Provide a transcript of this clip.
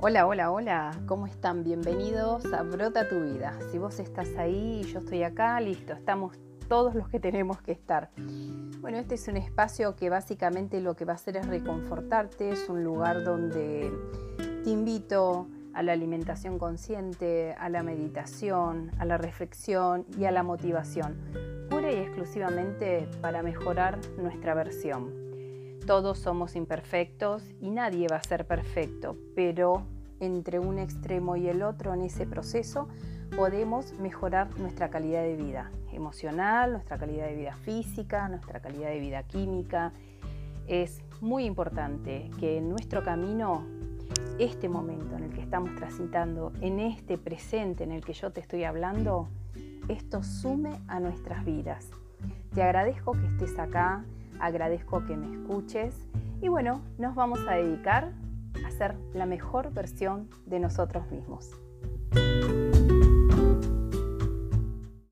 Hola, hola, hola, ¿cómo están? Bienvenidos a Brota tu vida. Si vos estás ahí y yo estoy acá, listo, estamos todos los que tenemos que estar. Bueno, este es un espacio que básicamente lo que va a hacer es reconfortarte, es un lugar donde te invito a la alimentación consciente, a la meditación, a la reflexión y a la motivación, pura y exclusivamente para mejorar nuestra versión. Todos somos imperfectos y nadie va a ser perfecto, pero entre un extremo y el otro en ese proceso podemos mejorar nuestra calidad de vida emocional, nuestra calidad de vida física, nuestra calidad de vida química. Es muy importante que en nuestro camino, este momento en el que estamos transitando, en este presente en el que yo te estoy hablando, esto sume a nuestras vidas. Te agradezco que estés acá, agradezco que me escuches y bueno, nos vamos a dedicar a ser la mejor versión de nosotros mismos.